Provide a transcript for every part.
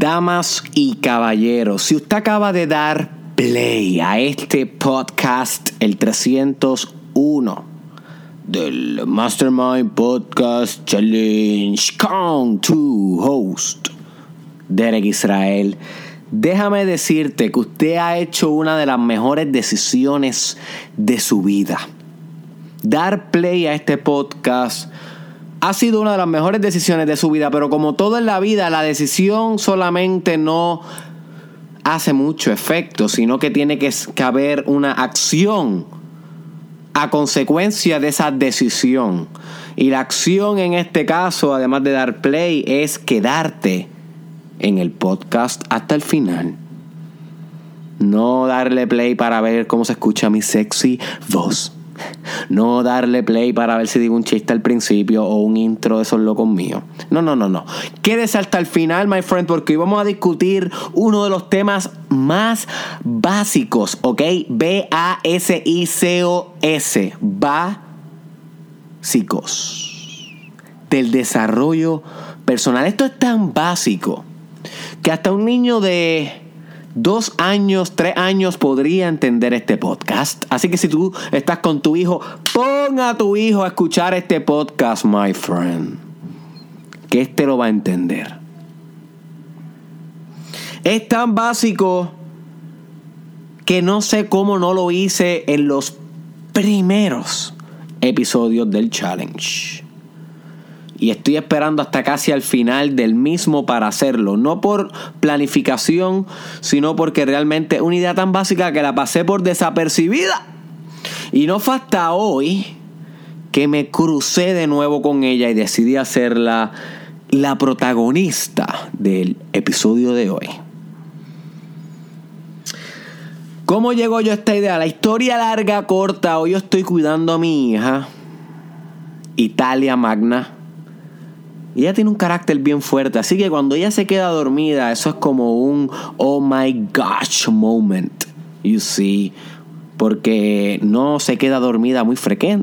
Damas y caballeros, si usted acaba de dar play a este podcast, el 301 del Mastermind Podcast Challenge con tu host, Derek Israel, déjame decirte que usted ha hecho una de las mejores decisiones de su vida. Dar play a este podcast ha sido una de las mejores decisiones de su vida, pero como todo en la vida, la decisión solamente no hace mucho efecto, sino que tiene que haber una acción a consecuencia de esa decisión. Y la acción en este caso, además de dar play, es quedarte en el podcast hasta el final. No darle play para ver cómo se escucha mi sexy voz no darle play para ver si digo un chiste al principio o un intro de esos locos míos. No, no, no, no. Quédese hasta el final, my friend, porque hoy vamos a discutir uno de los temas más básicos, ¿ok? B-A-S-I-C-O-S. Básicos. Del desarrollo personal. Esto es tan básico que hasta un niño de dos años, tres años podría entender este podcast. Así que si tú estás con tu hijo, ponga a tu hijo a escuchar este podcast, my friend. Que este lo va a entender. Es tan básico que no sé cómo no lo hice en los primeros episodios del challenge y estoy esperando hasta casi al final del mismo para hacerlo. No por planificación, sino porque realmente es una idea tan básica que la pasé por desapercibida. Y no fue hasta hoy que me crucé de nuevo con ella y decidí hacerla la protagonista del episodio de hoy. ¿Cómo llegó yo a esta idea? La historia larga, corta. Hoy yo estoy cuidando a mi hija, Italia Magna ella tiene un carácter bien fuerte, así que cuando ella se queda dormida, eso es como un oh my gosh moment, you see. Porque no se queda dormida muy,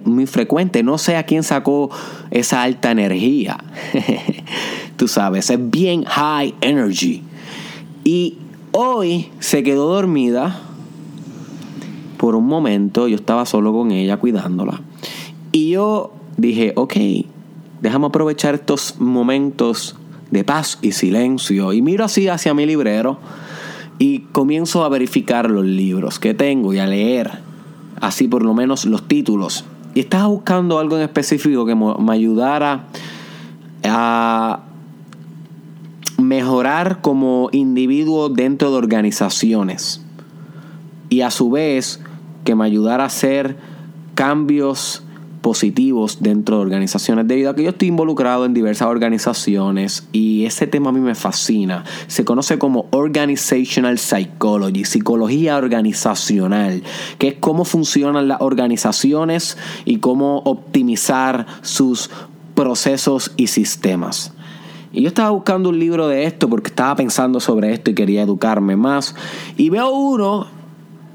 muy frecuente. No sé a quién sacó esa alta energía. Tú sabes, es bien high energy. Y hoy se quedó dormida por un momento. Yo estaba solo con ella cuidándola. Y yo dije, ok, déjame aprovechar estos momentos de paz y silencio. Y miro así hacia mi librero y comienzo a verificar los libros que tengo y a leer, así por lo menos los títulos. Y estaba buscando algo en específico que me ayudara a mejorar como individuo dentro de organizaciones. Y a su vez que me ayudara a hacer cambios positivos dentro de organizaciones debido a que yo estoy involucrado en diversas organizaciones y ese tema a mí me fascina. Se conoce como Organizational Psychology, psicología organizacional, que es cómo funcionan las organizaciones y cómo optimizar sus procesos y sistemas. Y yo estaba buscando un libro de esto porque estaba pensando sobre esto y quería educarme más. Y veo uno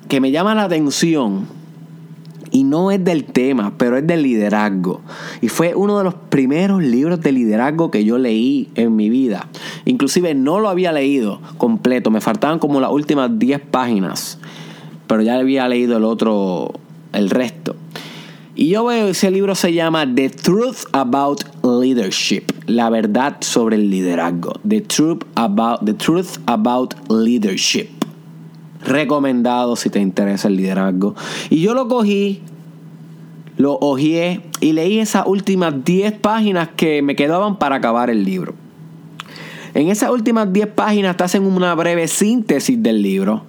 que me llama la atención y no es del tema, pero es del liderazgo. Y fue uno de los primeros libros de liderazgo que yo leí en mi vida. Inclusive no lo había leído completo, me faltaban como las últimas 10 páginas, pero ya había leído el otro, el resto. Y yo veo, ese libro se llama The Truth About Leadership, la verdad sobre el liderazgo. The Truth About, the truth about Leadership recomendado si te interesa el liderazgo. Y yo lo cogí, lo hojeé y leí esas últimas 10 páginas que me quedaban para acabar el libro. En esas últimas 10 páginas te hacen una breve síntesis del libro.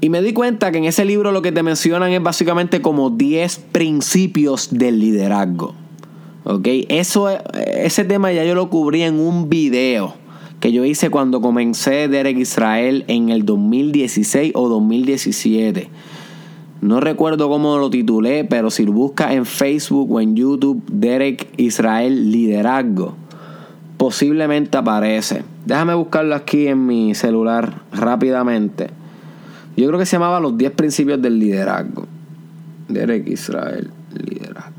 Y me di cuenta que en ese libro lo que te mencionan es básicamente como 10 principios del liderazgo. ¿Ok? Eso, ese tema ya yo lo cubrí en un video que yo hice cuando comencé Derek Israel en el 2016 o 2017. No recuerdo cómo lo titulé, pero si buscas en Facebook o en YouTube, Derek Israel Liderazgo, posiblemente aparece. Déjame buscarlo aquí en mi celular rápidamente. Yo creo que se llamaba Los 10 Principios del Liderazgo. Derek Israel Liderazgo.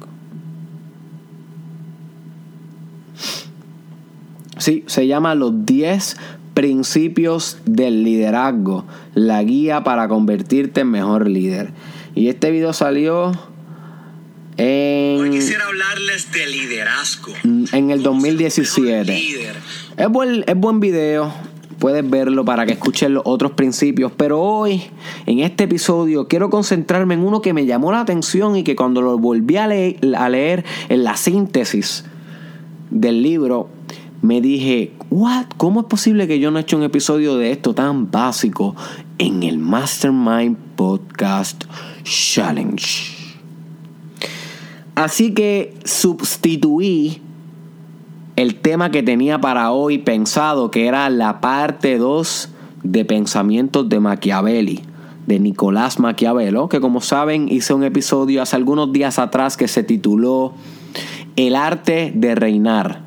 Sí, se llama Los 10 Principios del Liderazgo, la guía para convertirte en mejor líder. Y este video salió en... Hoy quisiera hablarles de liderazgo. En el 2017. Es buen, es buen video. Puedes verlo para que escuches los otros principios. Pero hoy, en este episodio, quiero concentrarme en uno que me llamó la atención y que cuando lo volví a leer, a leer en la síntesis del libro, me dije, What? ¿Cómo es posible que yo no he hecho un episodio de esto tan básico en el Mastermind Podcast Challenge? Así que sustituí el tema que tenía para hoy pensado, que era la parte 2 de Pensamientos de Machiavelli, de Nicolás Maquiavelo, que como saben hice un episodio hace algunos días atrás que se tituló El arte de reinar.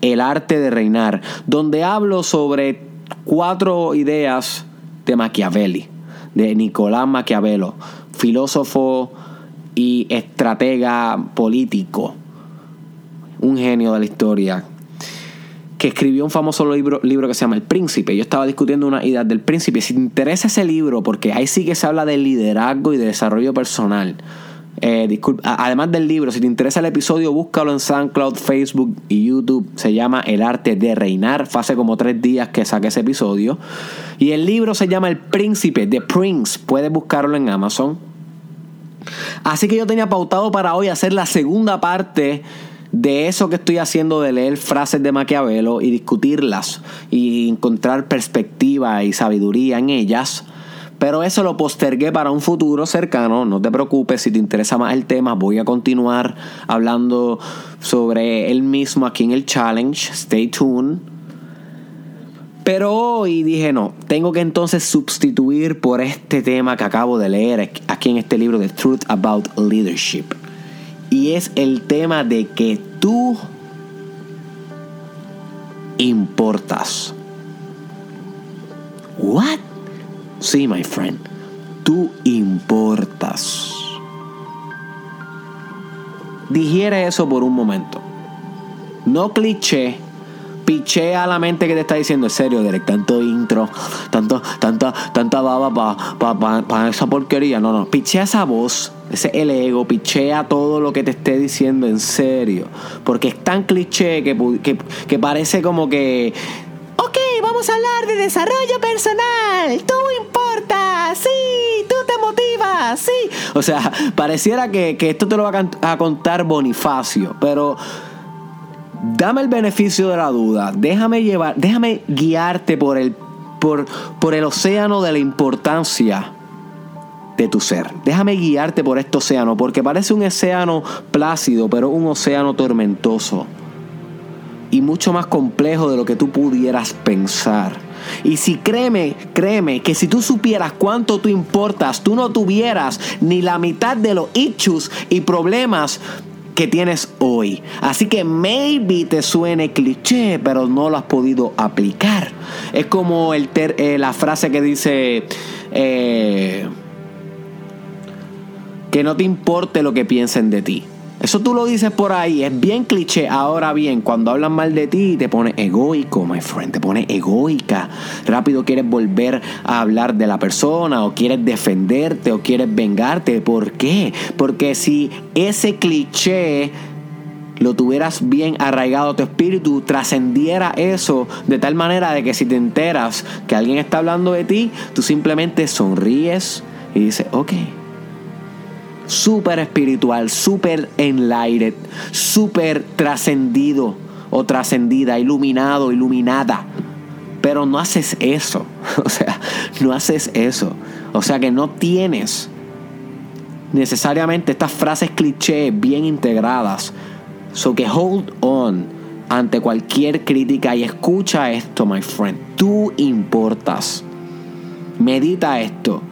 El arte de reinar, donde hablo sobre cuatro ideas de Machiavelli, de Nicolás Maquiavelo, filósofo y estratega político, un genio de la historia, que escribió un famoso libro, libro que se llama El Príncipe. Yo estaba discutiendo una idea del Príncipe. Si te interesa ese libro, porque ahí sí que se habla de liderazgo y de desarrollo personal. Eh, además del libro, si te interesa el episodio, búscalo en SoundCloud, Facebook y YouTube. Se llama El arte de reinar. Fue hace como tres días que saqué ese episodio. Y el libro se llama El Príncipe, The Prince. Puedes buscarlo en Amazon. Así que yo tenía pautado para hoy hacer la segunda parte de eso que estoy haciendo de leer frases de Maquiavelo y discutirlas y encontrar perspectiva y sabiduría en ellas. Pero eso lo postergué para un futuro cercano. No te preocupes, si te interesa más el tema, voy a continuar hablando sobre él mismo aquí en el challenge. Stay tuned. Pero hoy dije no, tengo que entonces sustituir por este tema que acabo de leer aquí en este libro de Truth About Leadership. Y es el tema de que tú importas. What? Sí, my friend. Tú importas. Digiere eso por un momento. No cliché pichea a la mente que te está diciendo, en serio, Derek, tanto intro, tanto, tanta, tanta baba para pa, esa porquería. No, no, pichea esa voz, ese el ego, pichea todo lo que te esté diciendo en serio. Porque es tan cliché que, que, parece como que vamos a hablar de desarrollo personal. Tú importas, sí, tú te motivas, sí. O sea, pareciera que, que esto te lo va a contar Bonifacio, pero dame el beneficio de la duda, déjame llevar, déjame guiarte por el, por, por el océano de la importancia de tu ser. Déjame guiarte por este océano, porque parece un océano plácido, pero un océano tormentoso. Y mucho más complejo de lo que tú pudieras pensar. Y si créeme, créeme, que si tú supieras cuánto tú importas, tú no tuvieras ni la mitad de los issues y problemas que tienes hoy. Así que maybe te suene cliché, pero no lo has podido aplicar. Es como el eh, la frase que dice eh, que no te importe lo que piensen de ti. Eso tú lo dices por ahí, es bien cliché. Ahora bien, cuando hablan mal de ti, te pone egoico, my friend, te pone egoica. Rápido quieres volver a hablar de la persona, o quieres defenderte, o quieres vengarte. ¿Por qué? Porque si ese cliché lo tuvieras bien arraigado a tu espíritu, trascendiera eso de tal manera de que si te enteras que alguien está hablando de ti, tú simplemente sonríes y dices, ok súper espiritual, súper enlightened, súper trascendido o trascendida, iluminado, iluminada. Pero no haces eso. O sea, no haces eso. O sea que no tienes necesariamente estas frases cliché bien integradas. So que hold on ante cualquier crítica y escucha esto, my friend. Tú importas. Medita esto.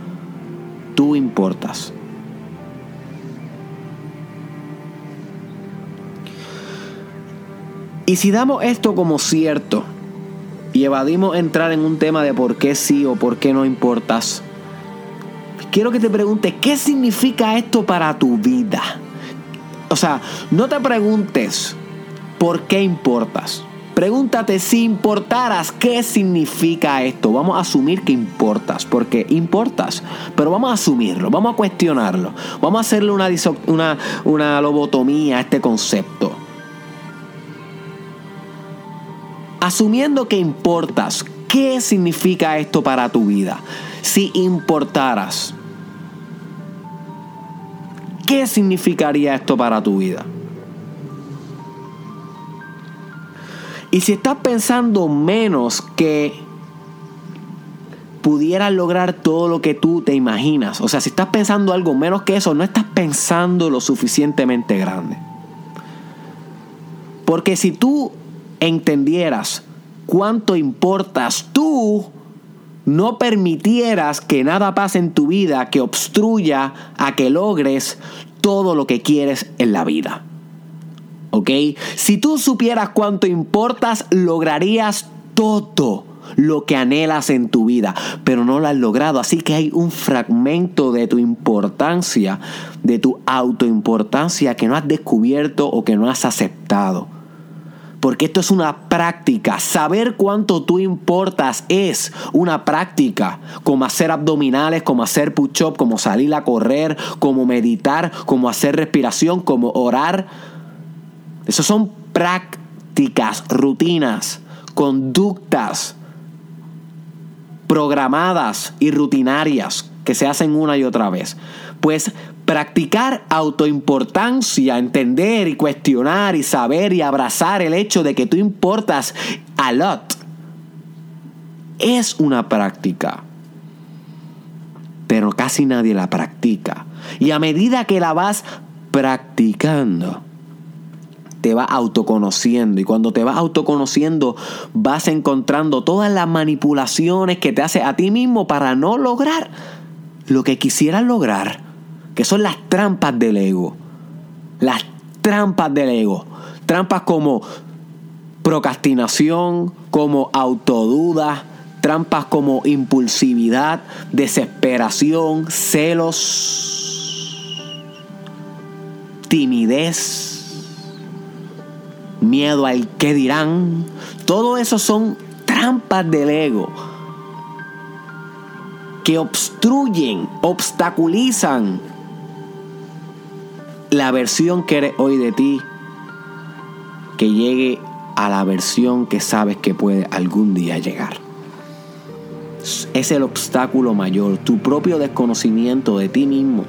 Tú importas. Y si damos esto como cierto y evadimos entrar en un tema de por qué sí o por qué no importas, quiero que te preguntes, ¿qué significa esto para tu vida? O sea, no te preguntes por qué importas. Pregúntate si importaras, ¿qué significa esto? Vamos a asumir que importas, porque importas, pero vamos a asumirlo, vamos a cuestionarlo, vamos a hacerle una, una, una lobotomía a este concepto. Asumiendo que importas, ¿qué significa esto para tu vida? Si importaras, ¿qué significaría esto para tu vida? Y si estás pensando menos que pudieras lograr todo lo que tú te imaginas, o sea, si estás pensando algo menos que eso, no estás pensando lo suficientemente grande. Porque si tú entendieras cuánto importas tú, no permitieras que nada pase en tu vida que obstruya a que logres todo lo que quieres en la vida. ¿Ok? Si tú supieras cuánto importas, lograrías todo lo que anhelas en tu vida, pero no lo has logrado. Así que hay un fragmento de tu importancia, de tu autoimportancia que no has descubierto o que no has aceptado. Porque esto es una práctica. Saber cuánto tú importas es una práctica. Como hacer abdominales, como hacer push-up, como salir a correr, como meditar, como hacer respiración, como orar. Esas son prácticas, rutinas, conductas programadas y rutinarias que se hacen una y otra vez. Pues practicar autoimportancia, entender y cuestionar y saber y abrazar el hecho de que tú importas a lot, es una práctica. Pero casi nadie la practica. Y a medida que la vas practicando, te vas autoconociendo. Y cuando te vas autoconociendo, vas encontrando todas las manipulaciones que te hace a ti mismo para no lograr lo que quisieras lograr que son las trampas del ego. Las trampas del ego. Trampas como procrastinación, como autoduda, trampas como impulsividad, desesperación, celos, timidez, miedo al que dirán. Todo eso son trampas del ego que obstruyen, obstaculizan la versión que eres hoy de ti, que llegue a la versión que sabes que puede algún día llegar. Es el obstáculo mayor, tu propio desconocimiento de ti mismo.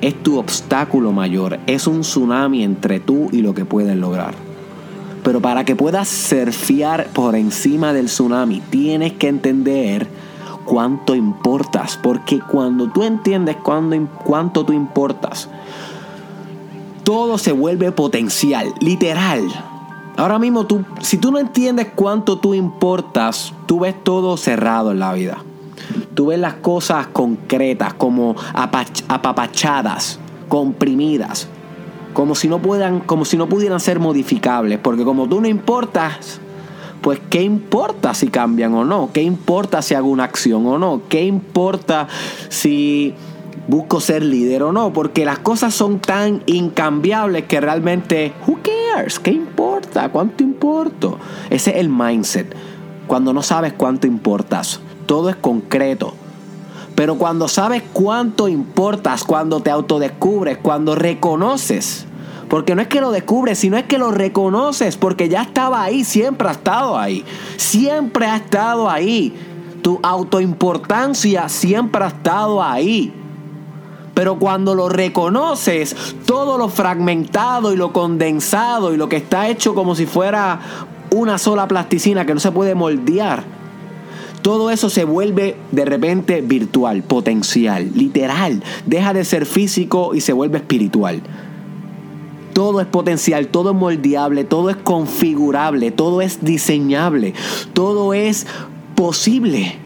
Es tu obstáculo mayor, es un tsunami entre tú y lo que puedes lograr. Pero para que puedas surfear por encima del tsunami, tienes que entender cuánto importas. Porque cuando tú entiendes cuánto tú importas, todo se vuelve potencial, literal. Ahora mismo tú, si tú no entiendes cuánto tú importas, tú ves todo cerrado en la vida. Tú ves las cosas concretas, como apapachadas, comprimidas, como si no puedan, como si no pudieran ser modificables, porque como tú no importas, pues ¿qué importa si cambian o no? ¿Qué importa si hago una acción o no? ¿Qué importa si busco ser líder o no, porque las cosas son tan incambiables que realmente, who cares? ¿Qué importa? ¿Cuánto importo? Ese es el mindset. Cuando no sabes cuánto importas, todo es concreto. Pero cuando sabes cuánto importas, cuando te autodescubres, cuando reconoces, porque no es que lo descubres, sino es que lo reconoces, porque ya estaba ahí, siempre ha estado ahí. Siempre ha estado ahí. Tu autoimportancia siempre ha estado ahí. Pero cuando lo reconoces, todo lo fragmentado y lo condensado y lo que está hecho como si fuera una sola plasticina que no se puede moldear, todo eso se vuelve de repente virtual, potencial, literal. Deja de ser físico y se vuelve espiritual. Todo es potencial, todo es moldeable, todo es configurable, todo es diseñable, todo es posible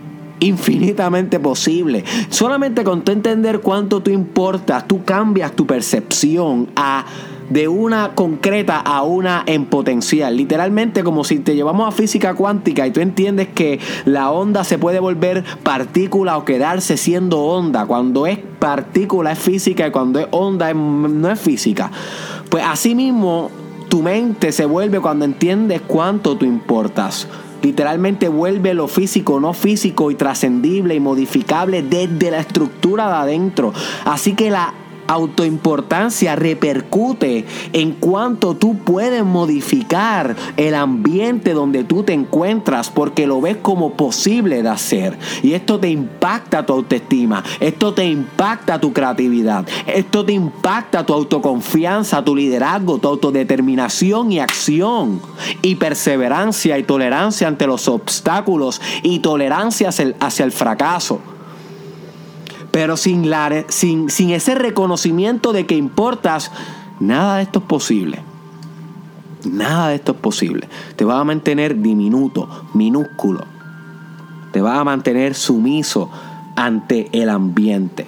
infinitamente posible. Solamente con entender cuánto tú importas, tú cambias tu percepción a de una concreta a una en potencial. Literalmente como si te llevamos a física cuántica y tú entiendes que la onda se puede volver partícula o quedarse siendo onda. Cuando es partícula es física y cuando es onda no es física. Pues así mismo Tu mente se vuelve cuando entiendes cuánto tú importas. Literalmente vuelve lo físico, no físico y trascendible y modificable desde la estructura de adentro. Así que la autoimportancia repercute en cuanto tú puedes modificar el ambiente donde tú te encuentras porque lo ves como posible de hacer. Y esto te impacta tu autoestima, esto te impacta tu creatividad, esto te impacta tu autoconfianza, tu liderazgo, tu autodeterminación y acción y perseverancia y tolerancia ante los obstáculos y tolerancia hacia el, fracaso. Pero sin, sin, sin ese reconocimiento de que importas, nada de esto es posible. Nada de esto es posible. Te va a mantener diminuto, minúsculo. Te va a mantener sumiso ante el ambiente.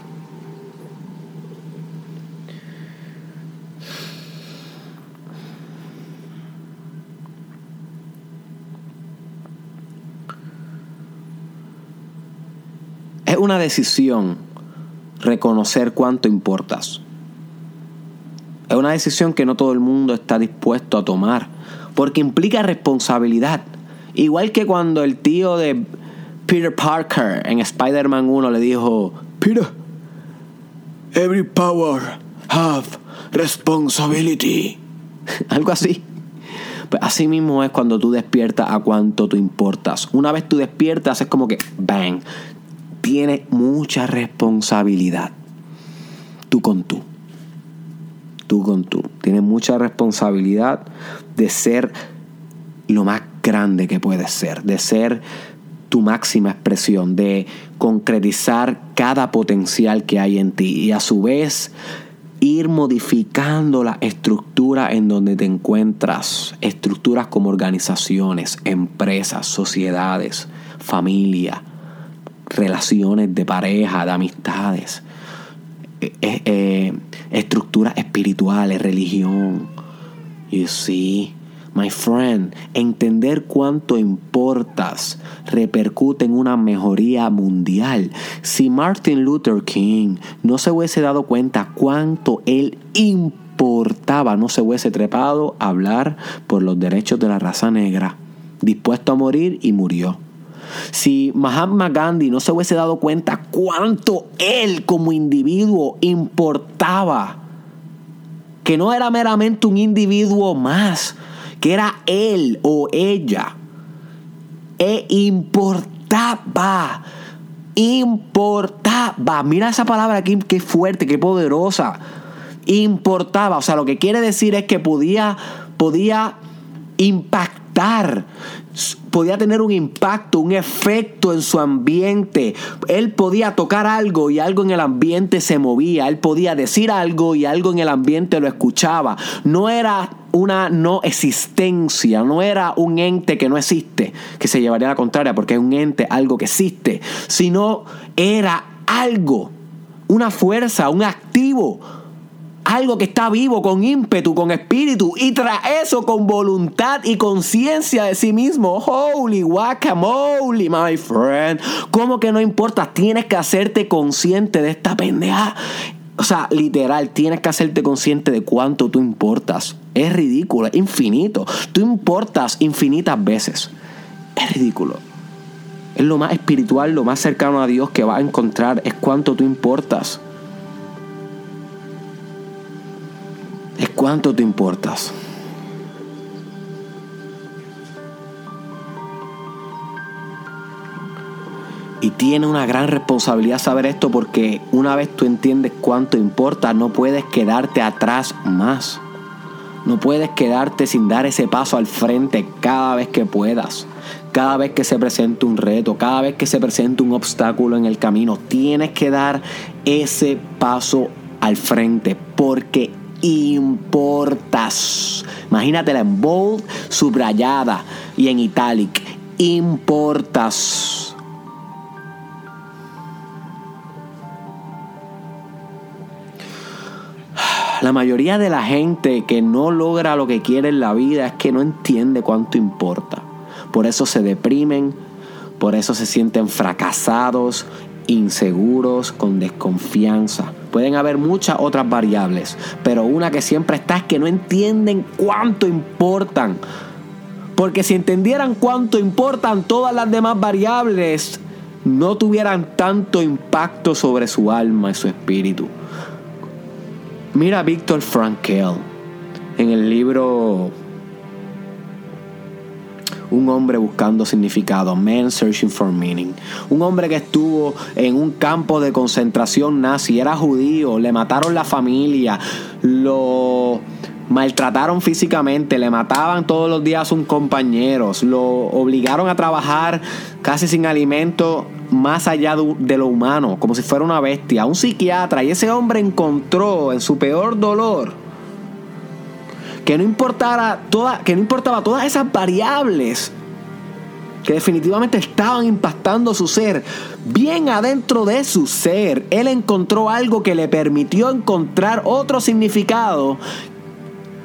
Es una decisión reconocer cuánto importas. Es una decisión que no todo el mundo está dispuesto a tomar, porque implica responsabilidad. Igual que cuando el tío de Peter Parker en Spider-Man 1 le dijo, Peter, every power have responsibility. Algo así. Pues así mismo es cuando tú despiertas a cuánto tú importas. Una vez tú despiertas es como que, bang, tiene mucha responsabilidad. Tú con tú. Tú con tú. Tienes mucha responsabilidad de ser lo más grande que puedes ser, de ser tu máxima expresión, de concretizar cada potencial que hay en ti y a su vez ir modificando la estructura en donde te encuentras, estructuras como organizaciones, empresas, sociedades, familia, relaciones de pareja, de amistades, eh, eh, eh, estructuras espirituales, religión. You see, my friend, entender cuánto importas repercute en una mejoría mundial. Si Martin Luther King no se hubiese dado cuenta cuánto él importaba, no se hubiese trepado a hablar por los derechos de la raza negra, dispuesto a morir y murió. Si Mahatma Gandhi no se hubiese dado cuenta cuánto él como individuo importaba, que no era meramente un individuo más, que era él o ella, e importaba, importaba, mira esa palabra aquí, qué fuerte, qué poderosa, importaba, o sea, lo que quiere decir es que podía, podía impactar podía tener un impacto, un efecto en su ambiente. Él podía tocar algo y algo en el ambiente se movía. Él podía decir algo y algo en el ambiente lo escuchaba. No era una no existencia, no era un ente que no existe, que se llevaría a la contraria, porque es un ente, algo que existe, sino era algo, una fuerza, un activo algo que está vivo, con ímpetu, con espíritu, y tras eso con voluntad y conciencia de sí mismo. Holy guacamole, my friend. ¿Cómo que no importa? Tienes que hacerte consciente de esta pendeja. O sea, literal, tienes que hacerte consciente de cuánto tú importas. Es ridículo, es infinito. Tú importas infinitas veces. Es ridículo. Es lo más espiritual, lo más cercano a Dios que vas a encontrar. Es cuánto tú importas. Cuánto te importas. Y tiene una gran responsabilidad saber esto porque una vez tú entiendes cuánto importa, no puedes quedarte atrás más. No puedes quedarte sin dar ese paso al frente cada vez que puedas. Cada vez que se presente un reto, cada vez que se presente un obstáculo en el camino, tienes que dar ese paso al frente porque importas. Imagínatela en bold, subrayada y en italic. Importas. La mayoría de la gente que no logra lo que quiere en la vida es que no entiende cuánto importa. Por eso se deprimen, por eso se sienten fracasados, inseguros, con desconfianza Pueden haber muchas otras variables, pero una que siempre está es que no entienden cuánto importan. Porque si entendieran cuánto importan todas las demás variables, no tuvieran tanto impacto sobre su alma y su espíritu. Mira a Víctor Frankl en el libro un hombre buscando significado, man searching for meaning. Un hombre que estuvo en un campo de concentración nazi, era judío, le mataron la familia, lo maltrataron físicamente, le mataban todos los días a sus compañeros, lo obligaron a trabajar casi sin alimento más allá de lo humano, como si fuera una bestia, un psiquiatra, y ese hombre encontró en su peor dolor que no importara toda, que no importaba todas esas variables que definitivamente estaban impactando su ser. Bien adentro de su ser, él encontró algo que le permitió encontrar otro significado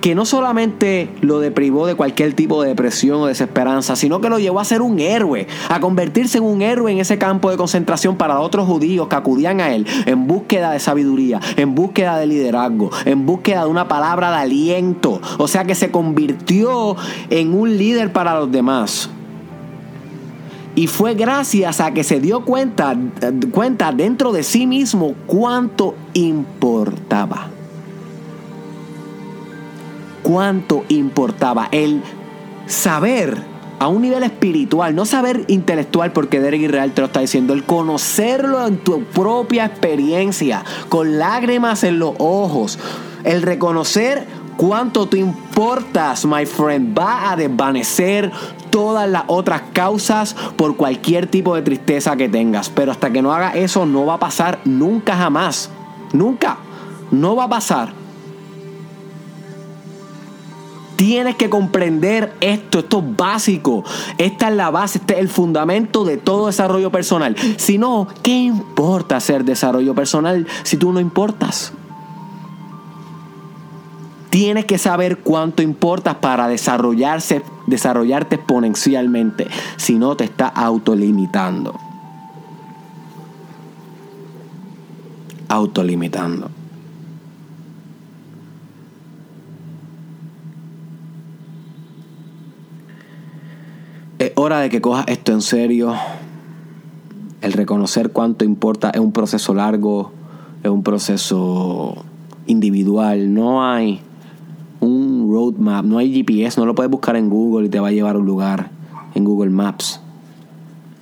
que no solamente lo deprivó de cualquier tipo de depresión o desesperanza, sino que lo llevó a ser un héroe, a convertirse en un héroe en ese campo de concentración para otros judíos que acudían a él en búsqueda de sabiduría, en búsqueda de liderazgo, en búsqueda de una palabra de aliento. O sea que se convirtió en un líder para los demás. Y fue gracias a que se dio cuenta, cuenta dentro de sí mismo cuánto importaba cuánto importaba el saber a un nivel espiritual, no saber intelectual, porque Derek Israel te lo está diciendo, el conocerlo en tu propia experiencia, con lágrimas en los ojos, el reconocer cuánto tú importas, my friend, va a desvanecer todas las otras causas por cualquier tipo de tristeza que tengas. Pero hasta que no haga eso, no va a pasar nunca jamás. Nunca. No va a pasar. Tienes que comprender esto, esto es básico. Esta es la base, este es el fundamento de todo desarrollo personal. Si no, ¿qué importa hacer desarrollo personal si tú no importas? Tienes que saber cuánto importas para desarrollarse, desarrollarte exponencialmente. Si no, te está autolimitando. Autolimitando. Es hora de que cojas esto en serio. El reconocer cuánto importa es un proceso largo, es un proceso individual. No hay un roadmap, no hay GPS, no lo puedes buscar en Google y te va a llevar a un lugar en Google Maps.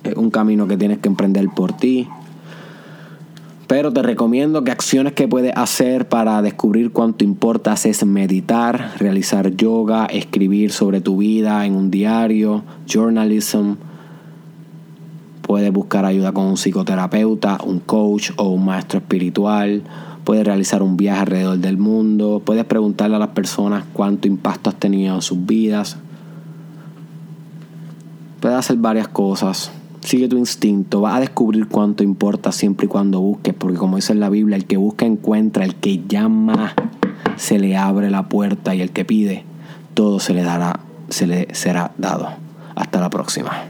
Es un camino que tienes que emprender por ti. Pero te recomiendo que acciones que puedes hacer para descubrir cuánto importas es meditar, realizar yoga, escribir sobre tu vida en un diario, journalism. Puedes buscar ayuda con un psicoterapeuta, un coach o un maestro espiritual. Puedes realizar un viaje alrededor del mundo. Puedes preguntarle a las personas cuánto impacto has tenido en sus vidas. Puedes hacer varias cosas Sigue tu instinto, vas a descubrir cuánto importa siempre y cuando busques, porque como dice en la Biblia, el que busca encuentra, el que llama se le abre la puerta y el que pide todo se le dará, se le será dado. Hasta la próxima.